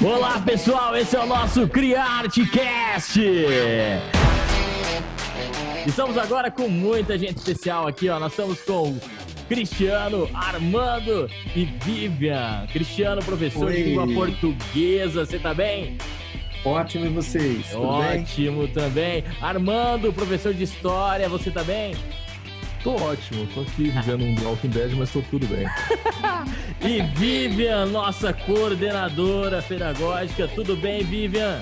Olá pessoal, esse é o nosso CriArteCast! Estamos agora com muita gente especial aqui, ó. Nós estamos com Cristiano, Armando e Vivian. Cristiano, professor Oi. de língua portuguesa, você tá bem? Ótimo, e vocês? Tudo bem? Ótimo também. Armando, professor de história, você tá bem? Tô ótimo, tô aqui vivendo um Walking Dead, mas tô tudo bem. E Vivian, nossa coordenadora pedagógica, tudo bem, Vivian?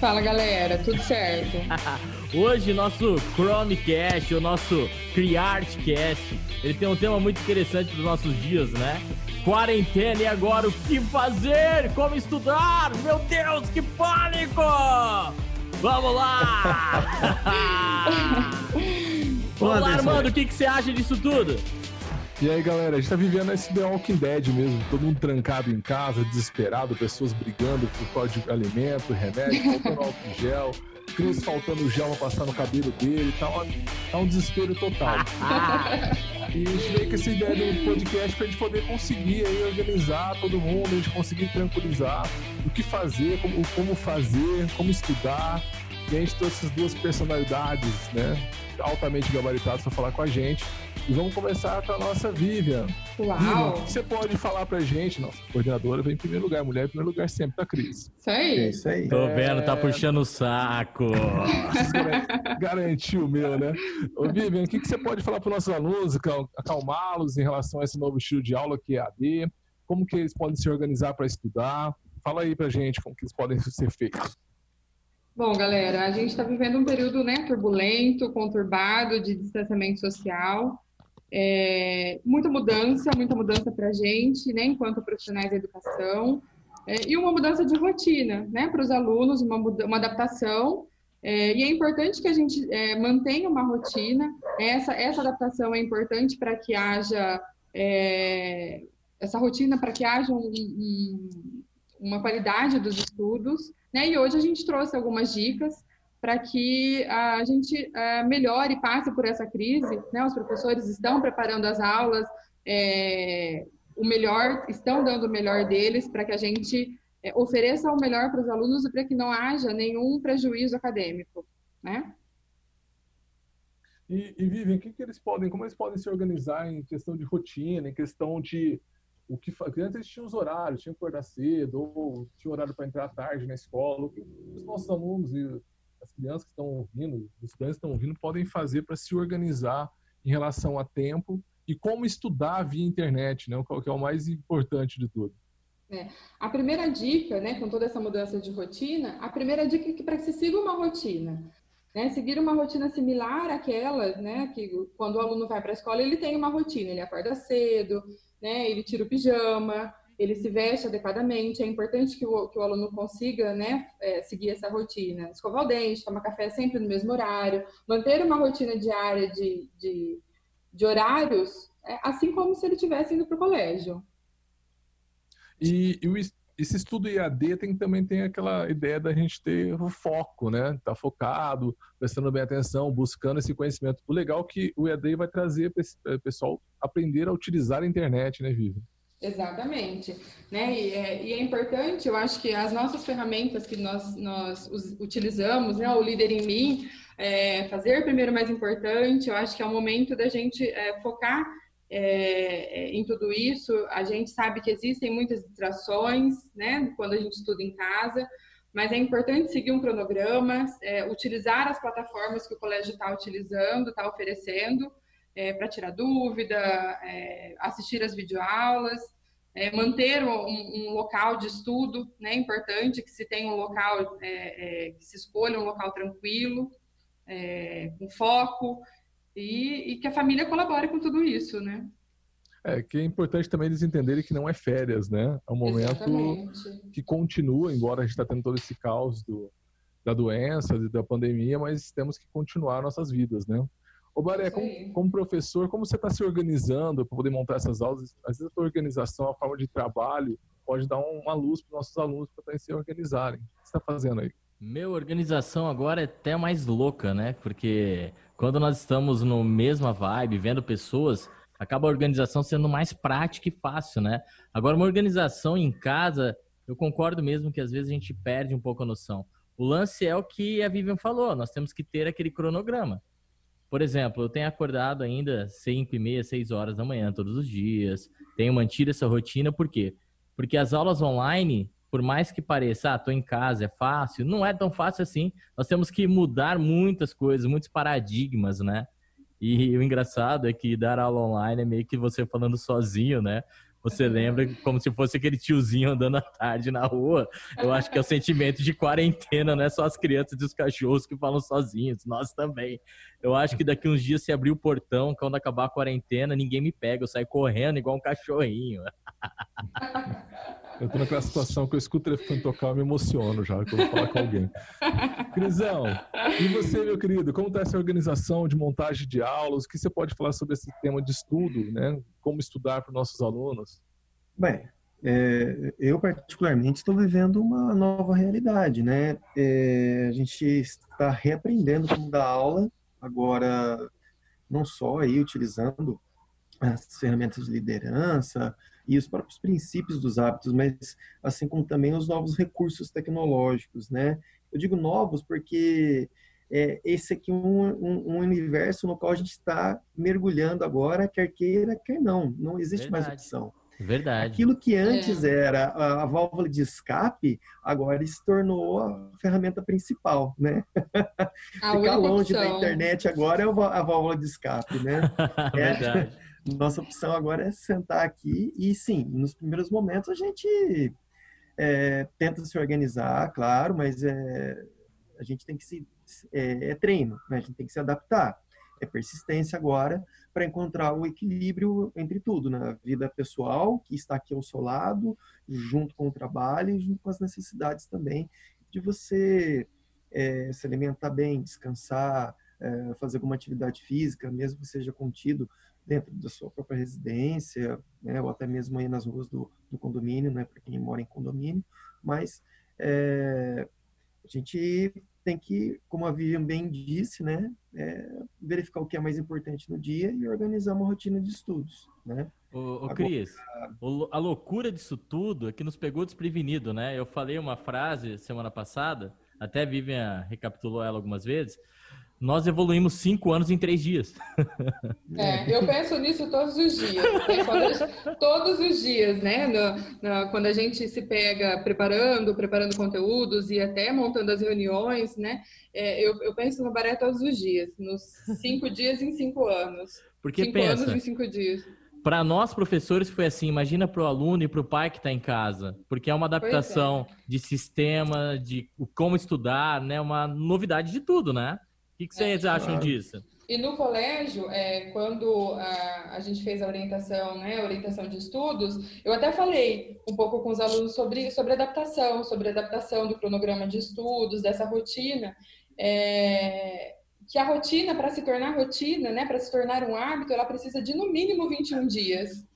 Fala galera, tudo certo? Hoje, nosso Chromecast, o nosso CriArtCast, ele tem um tema muito interessante dos nossos dias, né? Quarentena e agora o que fazer? Como estudar? Meu Deus, que pânico! Vamos lá! Vamos lá, Anderson. Armando, o que, que você acha disso tudo? E aí, galera, a gente tá vivendo esse The Walking Dead mesmo, todo mundo trancado em casa, desesperado, pessoas brigando por causa de alimento, remédio, faltando álcool em gel, crianças faltando gel pra passar no cabelo dele, tá, uma- tá um desespero total. E a gente veio com essa ideia do podcast pra gente poder conseguir aí organizar todo mundo, a gente conseguir tranquilizar o que fazer, como, como fazer, como estudar. E a gente trouxe essas duas personalidades, né, altamente gabaritadas para falar com a gente. E vamos começar com a nossa Vivian. Vivian, o Uau! que você pode falar pra gente? Nossa coordenadora vem em primeiro lugar, mulher em primeiro lugar sempre tá Cris. Isso É aí. isso aí. Tô vendo, tá puxando o saco. Garantiu o meu, né? Ô, Vivian, o que, que você pode falar para os nossos alunos, acal- acalmá-los em relação a esse novo estilo de aula que é AD? Como que eles podem se organizar para estudar? Fala aí pra gente como que eles podem ser feitos. Bom, galera, a gente está vivendo um período né, turbulento, conturbado, de distanciamento social. É, muita mudança, muita mudança para a gente, né, enquanto profissionais da educação. É, e uma mudança de rotina, né, para os alunos, uma, uma adaptação. É, e é importante que a gente é, mantenha uma rotina. Essa, essa adaptação é importante para que haja é, essa rotina, para que haja um- um- uma qualidade dos estudos. Né? E hoje a gente trouxe algumas dicas para que a gente eh, melhore e passe por essa crise. Né? Os professores estão preparando as aulas, eh, o melhor, estão dando o melhor deles para que a gente eh, ofereça o melhor para os alunos e para que não haja nenhum prejuízo acadêmico. Né? E, e Vivian, o que, que eles podem, como eles podem se organizar em questão de rotina, em questão de o que porque antes eles tinham os horários, tinham que acordar cedo, ou tinha horário para entrar tarde na escola. O que os nossos alunos e as crianças que estão ouvindo, os estudantes que estão ouvindo, podem fazer para se organizar em relação a tempo e como estudar via internet, né? O que é o mais importante de tudo. A primeira dica, né, com toda essa mudança de rotina, a primeira dica é que para que se siga uma rotina, né, seguir uma rotina similar àquela, né, que quando o aluno vai para a escola ele tem uma rotina, ele acorda cedo, né, ele tira o pijama, ele se veste adequadamente. É importante que o, que o aluno consiga, né, é, seguir essa rotina, escovar o dente, tomar café sempre no mesmo horário, manter uma rotina diária de, de, de horários, é, assim como se ele estivesse indo para o colégio. E, e o esse estudo IAD tem, também tem aquela ideia da gente ter o foco, né? Tá focado, prestando bem atenção, buscando esse conhecimento. O legal é que o IAD vai trazer para esse eh, pessoal aprender a utilizar a internet, né, Vivi? Exatamente, né? E é, e é importante, eu acho que as nossas ferramentas que nós, nós utilizamos, né? O Líder em Mim, é, fazer primeiro mais importante, eu acho que é o momento da gente é, focar é, é, em tudo isso. A gente sabe que existem muitas distrações, né? Quando a gente estuda em casa, mas é importante seguir um cronograma, é, utilizar as plataformas que o colégio está utilizando, está oferecendo, para tirar dúvida, é, assistir às videoaulas, é, manter um, um local de estudo, né? É importante que se tenha um local, é, é, que se escolha um local tranquilo, é, com foco, e, e que a família colabore com tudo isso, né? É, que é importante também eles entenderem que não é férias, né? É um momento Exatamente. que continua, embora a gente está tendo todo esse caos do, da doença, da pandemia, mas temos que continuar nossas vidas, né? Ô, Baré, como, como professor, como você está se organizando para poder montar essas aulas? Às vezes a tua organização, a forma de trabalho, pode dar um- uma luz para os nossos alunos para se organizarem. O que você está fazendo aí? Meu, organização agora é até mais louca, né? Porque quando nós estamos no mesma vibe, vendo pessoas, acaba a organização sendo mais prática e fácil, né? Agora, uma organização em casa eu concordo mesmo que às vezes a gente perde um pouco a noção. O lance é o que a Vivian falou, nós temos que ter aquele cronograma. Por exemplo, eu tenho acordado ainda 5 e meia, 6 horas da manhã todos os dias, tenho mantido essa rotina, por quê? Porque as aulas online, por mais que pareça, ah, tô em casa, é fácil, não é tão fácil assim. Nós temos que mudar muitas coisas, muitos paradigmas, né? E o engraçado é que dar aula online é meio que você falando sozinho, né? Você lembra como se fosse aquele tiozinho andando à tarde na rua. Eu acho que é o sentimento de quarentena, não é só as crianças e os cachorros que falam sozinhos, nós também. Eu acho que daqui uns dias, se abrir o portão, quando acabar a quarentena, ninguém me pega, eu saio correndo igual um cachorrinho. Eu tô naquela situação que eu escuto o telefone tocar, eu me emociono já, quando eu falar com alguém. Crisão, e você, meu querido, como está essa organização de montagem de aulas? O que você pode falar sobre esse tema de estudo, né? Como estudar para nossos alunos? Bem, é, eu particularmente estou vivendo uma nova realidade, né? É, a gente está reaprendendo como dar aula, agora não só aí utilizando as ferramentas de liderança, e os próprios princípios dos hábitos, mas assim como também os novos recursos tecnológicos, né? Eu digo novos porque é, esse aqui é um, um, um, universo no qual a gente está mergulhando agora, quer queira, quer não. Não existe Verdade. mais opção. Verdade. Aquilo que antes é. era a, a, válvula de escape, agora se tornou a ferramenta principal, né? Ficar longe opção. da internet agora é a válvula de escape, né? É, Verdade. Nossa opção agora é sentar aqui e, sim, nos primeiros momentos a gente é, tenta se organizar, claro, mas é, a gente tem que se. É, é treino, né? a gente tem que se adaptar. É persistência agora para encontrar o equilíbrio entre tudo, na né? vida pessoal, que está aqui ao seu lado, junto com o trabalho e junto com as necessidades também de você é, se alimentar bem, descansar, é, fazer alguma atividade física, mesmo que seja contido dentro da sua própria residência, né, ou até mesmo aí nas ruas do, do condomínio, né, para quem mora em condomínio, mas é, a gente tem que, como a Vivian bem disse, né, é, verificar o que é mais importante no dia e organizar uma rotina de estudos, né. Ô, ô Cris, a loucura disso tudo é que nos pegou desprevenido, né? Eu falei uma frase semana passada, até a Vivian recapitulou ela algumas vezes, nós evoluímos cinco anos em três dias. É, eu penso nisso todos os dias. Né? todos os dias, né? No, no, quando a gente se pega preparando, preparando conteúdos e até montando as reuniões, né? É, eu, eu, penso no Baré todos os dias, nos cinco dias em cinco anos. Porque cinco pensa, anos em cinco dias. Para nós, professores, foi assim. Imagina para o aluno e para o pai que está em casa. Porque é uma adaptação é. de sistema, de como estudar, né? Uma novidade de tudo, né? Que, que vocês é, acham disso? E no colégio, é, quando a, a, gente fez a orientação, né, a orientação de estudos, eu até falei um pouco com os alunos sobre, sobre adaptação, sobre adaptação do cronograma de estudos, dessa rotina, é, que a rotina, para se tornar rotina, né, para se tornar um hábito, ela precisa de no mínimo 21 dias.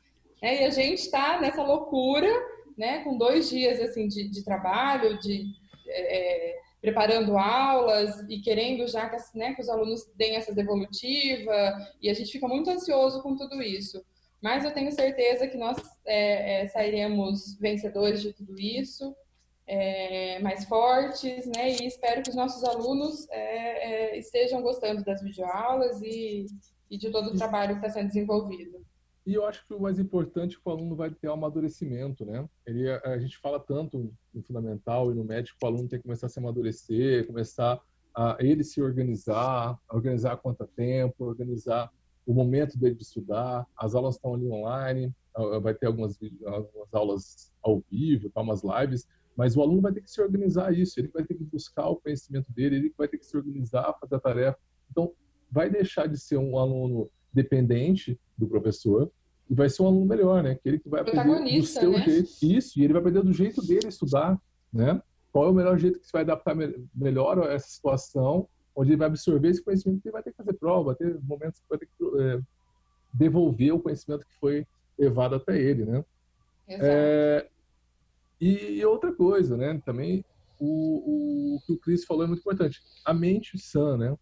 É, e a gente está nessa loucura, né, com dois dias assim de, de trabalho, de é, preparando aulas e querendo já que, né, que os alunos deem essa devolutiva, e a gente fica muito ansioso com tudo isso. Mas eu tenho certeza que nós é, é, sairemos vencedores de tudo isso, é, mais fortes, né? E espero que os nossos alunos é, é, estejam gostando das videoaulas e, e de todo o trabalho que está sendo desenvolvido. E eu acho que o mais importante é que o aluno vai ter amadurecimento, né? Ele, a gente fala tanto no fundamental e no médio que o aluno tem que começar a se amadurecer, começar a ele se organizar, organizar quanto tempo, organizar o momento dele de estudar. As aulas estão ali online, vai ter algumas, algumas aulas ao vivo, tá, umas lives, mas o aluno vai ter que se organizar isso, ele vai ter que buscar o conhecimento dele, ele vai ter que se organizar, fazer a tarefa. Então, vai deixar de ser um aluno dependente do professor e vai ser um aluno melhor, né? Que ele que vai aprender do seu né? jeito. Isso, e ele vai aprender do jeito dele estudar, né? Qual é o melhor jeito que você vai adaptar melhor a essa situação, onde ele vai absorver esse conhecimento que ele vai ter que fazer prova, vai ter momentos que vai ter que é, devolver o conhecimento que foi levado até ele, né? É, e, outra coisa, né? Também o, o que o Cris falou é muito importante. A mente sã, né?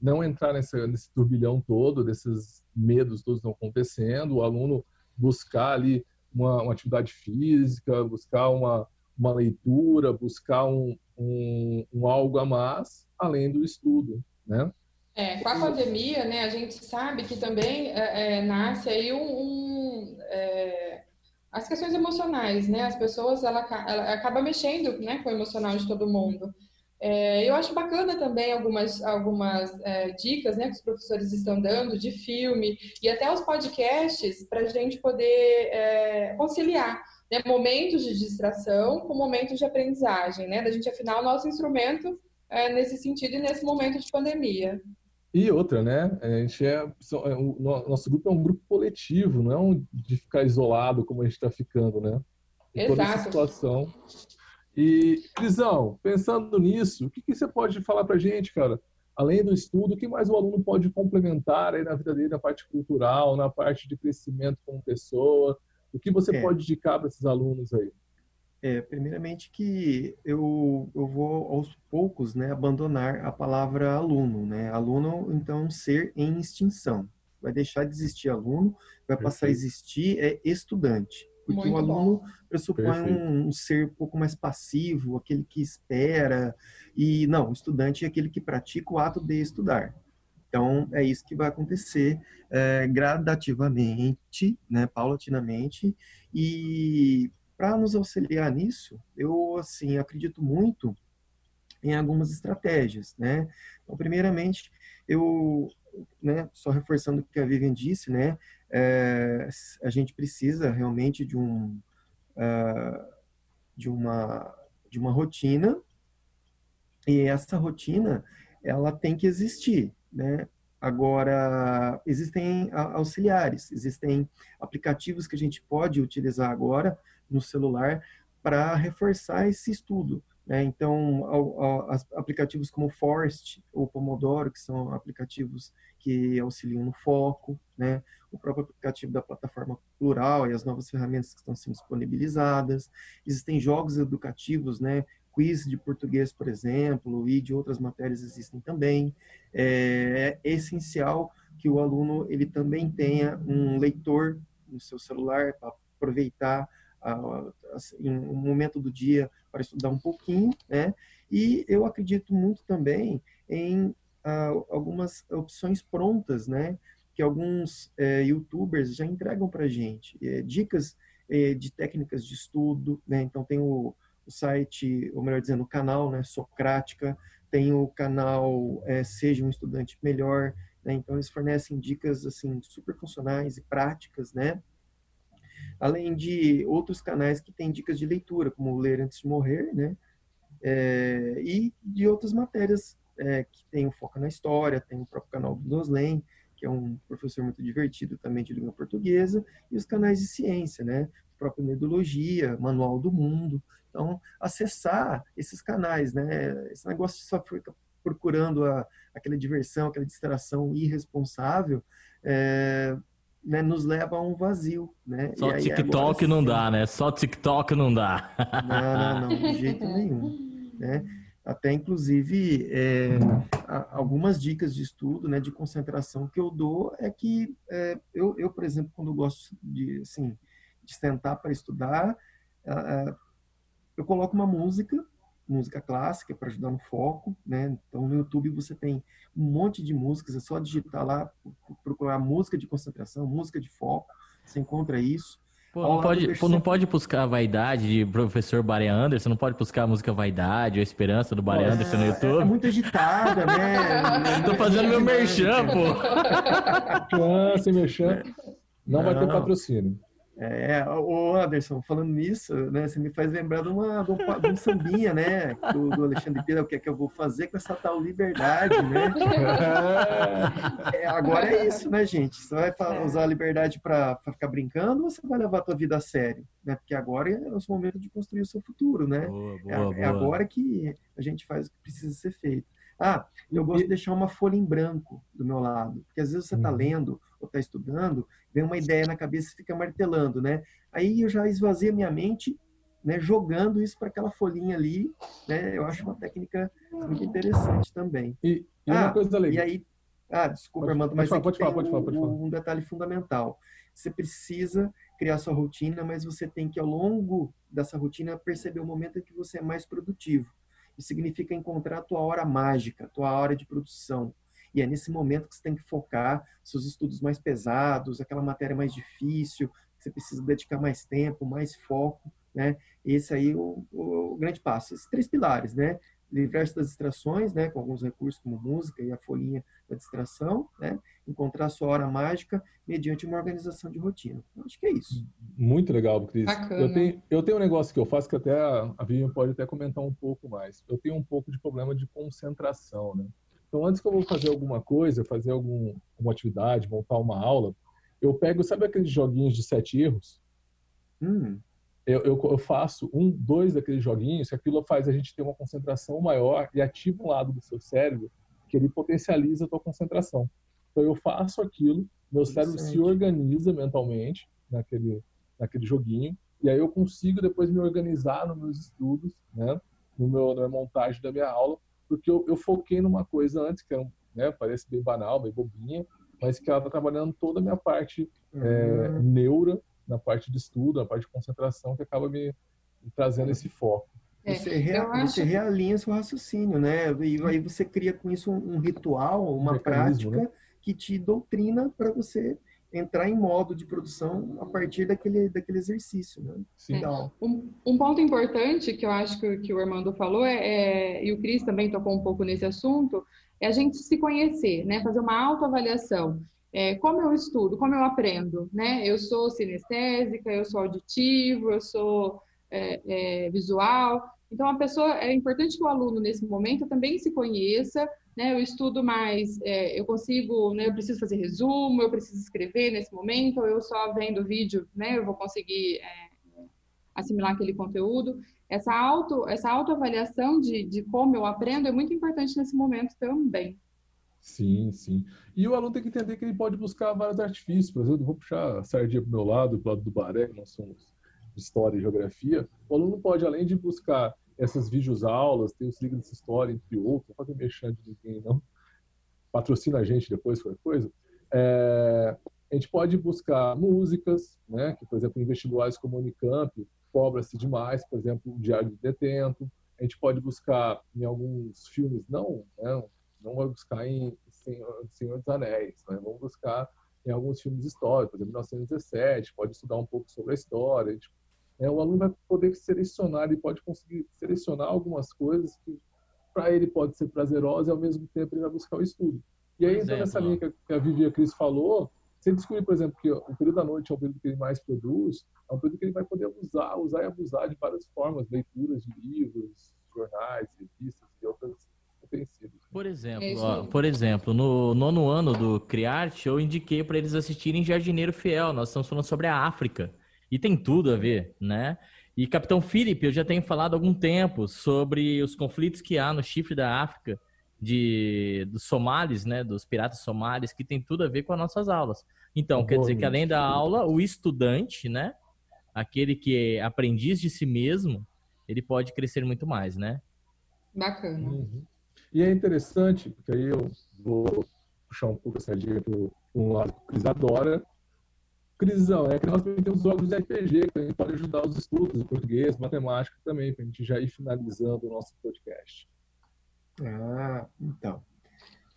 Não entrar nessa, nesse turbilhão todo, desses medos todos estão acontecendo, o aluno buscar ali uma, uma atividade física, buscar uma, uma leitura, buscar um, um, um algo a mais, além do estudo, né? É, com a pandemia, né, a gente sabe que também é, é, nasce aí um, um é, as questões emocionais, né? As pessoas ela, ela acaba mexendo, né, com o emocional de todo mundo. É, eu acho bacana também algumas, algumas é, dicas né, que os professores estão dando de filme e até os podcasts para a gente poder é, conciliar né, momentos de distração com momentos de aprendizagem, né? Da gente afinar o nosso instrumento é, nesse sentido e nesse momento de pandemia. E outra, né? A gente é, é o nosso grupo é um grupo coletivo, não é um de ficar isolado como a gente está ficando, né? Em Exato. Toda essa situação. E, Crisão, pensando nisso, o que, que você pode falar para gente, cara? Além do estudo, o que mais o aluno pode complementar aí na vida dele, na parte cultural, na parte de crescimento como pessoa? O que você é. pode indicar para esses alunos aí? É, primeiramente que eu, eu vou aos poucos né, abandonar a palavra aluno. Né? Aluno, então, ser em extinção. Vai deixar de existir aluno, vai passar a existir é estudante. Porque Muito o aluno bom. pressupõe um, um, ser um pouco mais passivo, aquele que espera. E não, o estudante é aquele que pratica o ato de estudar. Então, é isso que vai acontecer é, gradativamente, né, paulatinamente, e para nos auxiliar nisso, eu assim acredito muito em algumas estratégias, né? Então, primeiramente, eu, né, só reforçando o que a Vivian disse, né, é, a gente precisa realmente de um uh, de uma de uma rotina e essa rotina ela tem que existir, né? Agora, existem auxiliares, existem aplicativos que a gente pode utilizar agora no celular para reforçar esse estudo. Né? Então, aplicativos como Forest ou Pomodoro, que são aplicativos que auxiliam no foco, né? o próprio aplicativo da plataforma Plural e as novas ferramentas que estão sendo disponibilizadas. Existem jogos educativos, né? quiz de português, por exemplo, e de outras matérias existem também. É, é essencial que o aluno ele também tenha um leitor no seu celular para aproveitar em um momento do dia para estudar um pouquinho, né? E eu acredito muito também em algumas opções prontas, né? Que alguns é, YouTubers já entregam para gente é, dicas é, de técnicas de estudo, né? Então tem o, o, site, ou melhor dizendo, o canal, né? Socrática, tem o canal Seja um Estudante Melhor, né? Então eles fornecem dicas assim super funcionais e práticas, né? Além de outros canais que têm dicas de leitura, como Ler Antes de Morrer, né? É, e de outras matérias é, que tem o foco na história, tem o próprio canal do Doslen, que é um professor muito divertido também de língua portuguesa, e os canais de ciência, né? O próprio Nerdologia, Manual do Mundo. Então, acessar esses canais, né? Esse negócio só ficar procurando a, aquela diversão, aquela distração irresponsável, é, né, nos leva a um vazio, né? Só aí, TikTok agora, não dá, né? Só TikTok não dá. Não, não, não, de jeito nenhum, né? Até, inclusive, é, algumas dicas de estudo, né, de concentração que eu dou é que é, eu, eu, por exemplo, quando gosto de, assim, de sentar para estudar, eu coloco uma música música clássica para ajudar no foco, né? Então no YouTube você tem um monte de músicas, é só digitar lá, procurar música de concentração, música de foco, você encontra isso. Pô, não, pode, pô, não pode buscar a vaidade de professor Barry Anderson, não pode buscar a música Vaidade ou Esperança do Barry Anderson no YouTube? É, muito agitada, né? Tô fazendo meu merchan, pô. sem merchan. Não, não vai ter patrocínio. É, o Anderson, falando nisso, né, você me faz lembrar de, uma, de, um, de um sambinha, né, do, do Alexandre Pira, o que é que eu vou fazer com essa tal liberdade, né? É, agora é isso, né, gente? Você vai é. usar a liberdade para ficar brincando ou você vai levar a tua vida a sério? Né? Porque agora é o seu momento de construir o seu futuro, né? Boa, boa, é, é agora que a gente faz o que precisa ser feito. Ah, eu gosto de deixar uma folha em branco do meu lado, porque às vezes você está uhum. lendo ou está estudando, vem uma ideia na cabeça e fica martelando, né? Aí eu já esvazio a minha mente, né, jogando isso para aquela folhinha ali, né? Eu acho uma técnica muito interessante também. E, e ah, uma coisa legal. E aí, ah, desculpa, pode, Armando, mas pode, pode, falar, pode, falar, pode falar. um detalhe fundamental. você precisa criar sua rotina, mas você tem que, ao longo dessa rotina, perceber o momento em que você é mais produtivo. Isso significa encontrar a tua hora mágica, a tua hora de produção. E é nesse momento que você tem que focar seus estudos mais pesados, aquela matéria mais difícil, que você precisa dedicar mais tempo, mais foco, né? Esse aí é o, o, o grande passo. Esses três pilares, né? livrar-se das distrações, né, com alguns recursos como música e a folhinha da distração, né, encontrar a sua hora mágica mediante uma organização de rotina. Eu acho que é isso. Muito legal, Cris. Eu tenho, eu tenho um negócio que eu faço que até a Vivian pode até comentar um pouco mais. Eu tenho um pouco de problema de concentração, né? Então, antes que eu vou fazer alguma coisa, fazer algum, alguma atividade, montar uma aula, eu pego, sabe aqueles joguinhos de sete erros? Hum eu, eu, eu, faço um, dois daqueles joguinhos, que aquilo faz a gente ter uma concentração maior e ativa um lado do seu cérebro que ele potencializa a tua concentração. Então eu faço aquilo, meu cérebro se organiza mentalmente naquele, naquele joguinho, e aí eu consigo depois me organizar nos meus estudos, né, no meu, na montagem da minha aula, porque eu, eu foquei numa coisa antes que era, né, parece bem banal, bem bobinha, mas que ela está trabalhando toda a minha parte uhum. é, neura na parte de estudo, na parte de concentração, que acaba me, me trazendo esse foco. É, você, rea, você realinha seu raciocínio, né? E aí você cria com isso um, um ritual, uma um prática né? que te doutrina para você entrar em modo de produção a partir daquele, daquele exercício, né? Sim. É. Um, um, ponto importante que eu acho que, que o Armando falou, é, é, e o Cris também tocou um pouco nesse assunto, é a gente se conhecer, né? Fazer uma autoavaliação. É, como eu estudo, como eu aprendo, né? Eu sou sinestésica, eu sou auditivo, eu sou é, é, visual. Então, a pessoa é importante que o aluno nesse momento também se conheça, né? Eu estudo mais, é, eu consigo, né? Eu preciso fazer resumo, eu preciso escrever nesse momento, ou eu só vendo vídeo, né? Eu vou conseguir é, assimilar aquele conteúdo. Essa auto, essa autoavaliação de, de como eu aprendo é muito importante nesse momento também. Sim, sim. E o aluno tem que entender que ele pode buscar vários artifícios. Por exemplo, vou puxar a sardinha para o meu lado, para o lado do Baré, que nós somos História e Geografia. O aluno pode, além de buscar essas vídeos aulas, tem os livros de história, entre outros, não fazer mexer de ninguém, não. Patrocina a gente depois, qualquer coisa. É, a gente pode buscar músicas, né, que, por exemplo, em vestibulares como a Unicamp, cobra-se demais, por exemplo, o Diário de Detento. A gente pode buscar em alguns filmes, não, né, não vai buscar em Senhor, Senhor dos Anéis, né? vamos buscar em alguns filmes históricos, por exemplo, 1917, pode estudar um pouco sobre a história. Tipo, é, o aluno vai poder selecionar, ele pode conseguir selecionar algumas coisas que para ele pode ser prazerosa e ao mesmo tempo ele vai buscar o estudo. E aí, então, nessa linha que a Vivi e a Cris falou, se ele descobrir, por exemplo, que o período da noite é o período que ele mais produz, é um período que ele vai poder usar, usar e abusar de várias formas, leituras de livros, jornais, revistas e outras por exemplo, é ó, por exemplo, no nono ano do Criarte, eu indiquei para eles assistirem Jardineiro Fiel. Nós estamos falando sobre a África. E tem tudo a ver, né? E Capitão Felipe, eu já tenho falado há algum tempo sobre os conflitos que há no chifre da África, de, dos somalis, né? Dos piratas somalis, que tem tudo a ver com as nossas aulas. Então, quer dizer que além da aula, o estudante, né? Aquele que é aprendiz de si mesmo, ele pode crescer muito mais, né? Bacana. Uhum. E é interessante, porque aí eu vou puxar um pouco essa dica para um lado que o Cris adora. Crisão, é que nós também temos jogos de RPG, que a gente pode ajudar os estudos português, matemática também, para a gente já ir finalizando o nosso podcast. Ah, então.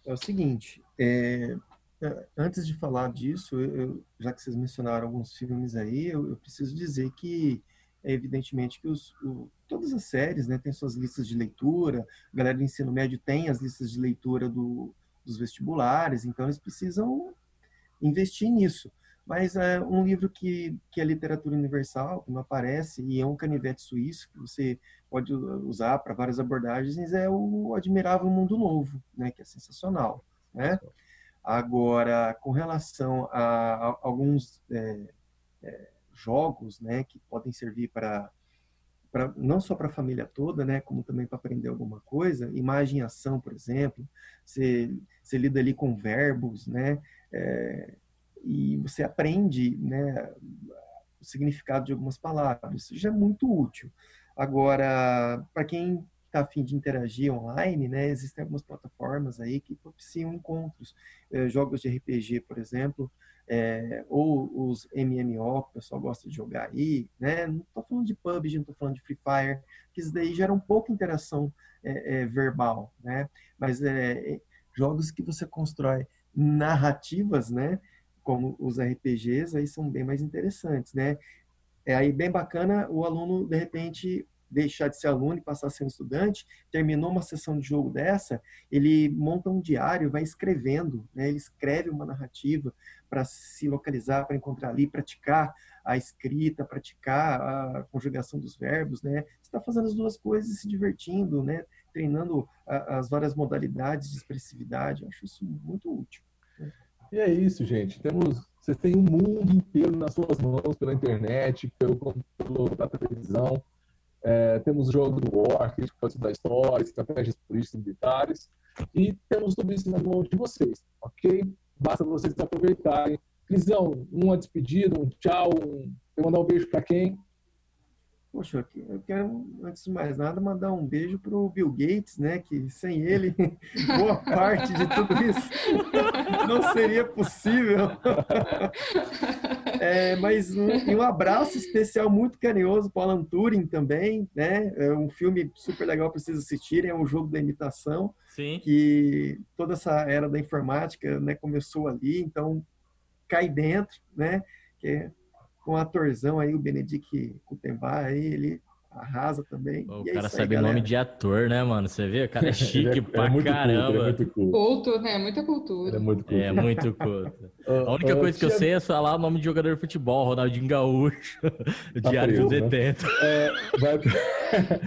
É o seguinte, é, é antes de falar disso, eu, já que vocês mencionaram alguns filmes aí, eu, eu preciso dizer que é evidentemente que os, o, todas as séries né, têm suas listas de leitura, a galera do ensino médio tem as listas de leitura do, dos vestibulares, então eles precisam investir nisso. Mas é um livro que, que é literatura universal, que não aparece, e é um canivete suíço, que você pode usar para várias abordagens, é o Admirável Mundo Novo, né, que é sensacional. Né? Agora, com relação a, a alguns é, é, jogos, né, que podem servir para Pra, não só para a família toda, né, como também para aprender alguma coisa, imagem e ação, por exemplo, você, você lida ali com verbos, né, é, e você aprende, né, o significado de algumas palavras, isso já é muito útil. Agora, para quem está afim de interagir online, né, existem algumas plataformas aí que propiciam encontros, é, jogos de RPG, por exemplo, é, ou os MMO, que o pessoal gosta de jogar aí, né? Não estou falando de PUBG, não estou falando de Free Fire, que isso daí gera um pouco interação é, é, verbal, né? Mas é, jogos que você constrói narrativas, né? Como os RPGs, aí são bem mais interessantes, né? É aí bem bacana o aluno, de repente, deixar de ser aluno e passar a ser um estudante, terminou uma sessão de jogo dessa, ele monta um diário, vai escrevendo, né? ele escreve uma narrativa para se localizar, para encontrar ali, praticar a escrita, praticar a conjugação dos verbos, né? Está fazendo as duas coisas e se divertindo, né? Treinando as várias modalidades de expressividade. Eu acho isso muito útil. E é isso, gente. Temos, vocês têm um mundo inteiro nas suas mãos pela internet, pelo computador, pela televisão. É, temos o jogo do War, que pode estudar história, estratégias políticas e militares. E temos tudo isso na mão de vocês, ok? Basta vocês aproveitarem. Crisão, uma despedida, um tchau, um... mandar um beijo para quem? Poxa, eu quero, antes de mais nada, mandar um beijo para o Bill Gates, né? Que sem ele, boa parte de tudo isso não seria possível. É, mas um, um abraço especial muito carinhoso para Alan Turing também, né? É um filme super legal para vocês assistirem, é um jogo da imitação. Sim. Que toda essa era da informática né, começou ali, então cai dentro, né? Que é com o atorzão aí, o Benedict Cumberbatch, aí ele arrasa também. O é cara sabe nome de ator, né, mano? Você vê? O cara é chique é, pra é caramba. Culto, é muito culto. culto, né? Muita cultura. É muito culto. É muito culto. A única coisa que eu sei é falar o nome de jogador de futebol, Ronaldinho Gaúcho, tá Diário preso, do Detento. Né? É, vai...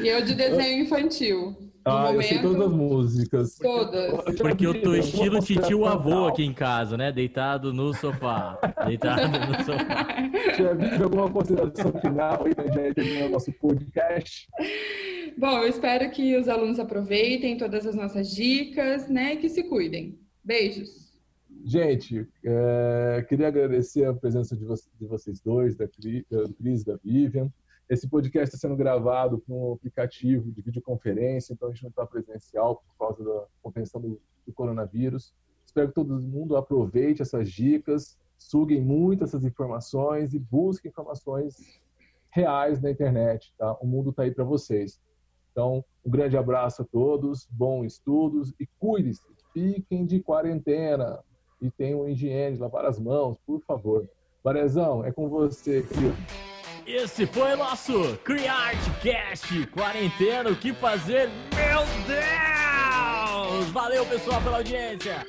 e eu de desenho infantil. Ah, momento, eu sei todas as músicas. Todas. Porque eu tô estilo titio avô aqui em casa, né? Deitado no sofá. Deitado no sofá. Já alguma consideração final aí, né? Já terminou o nosso podcast. Bom, eu espero que os alunos aproveitem todas as nossas dicas, né? E que se cuidem. Beijos. Gente, é, queria agradecer a presença de, vo de vocês dois, da Cris e da Vivian. Esse podcast está sendo gravado com um aplicativo de videoconferência, então a gente não está presencial por causa da contenção do, do, coronavírus. Espero que todo mundo aproveite essas dicas, suguem muito essas informações e busquem informações reais na internet. Tá? O mundo está aí para vocês. Então, um grande abraço a todos, bons estudos e cuide-se, fiquem de quarentena e tenham higiene, lavar as mãos, por favor. Varezão, é com você, querido. Esse foi o nosso CriArtCast Quarentena, o que fazer? Meu Deus! Valeu, pessoal, pela audiência!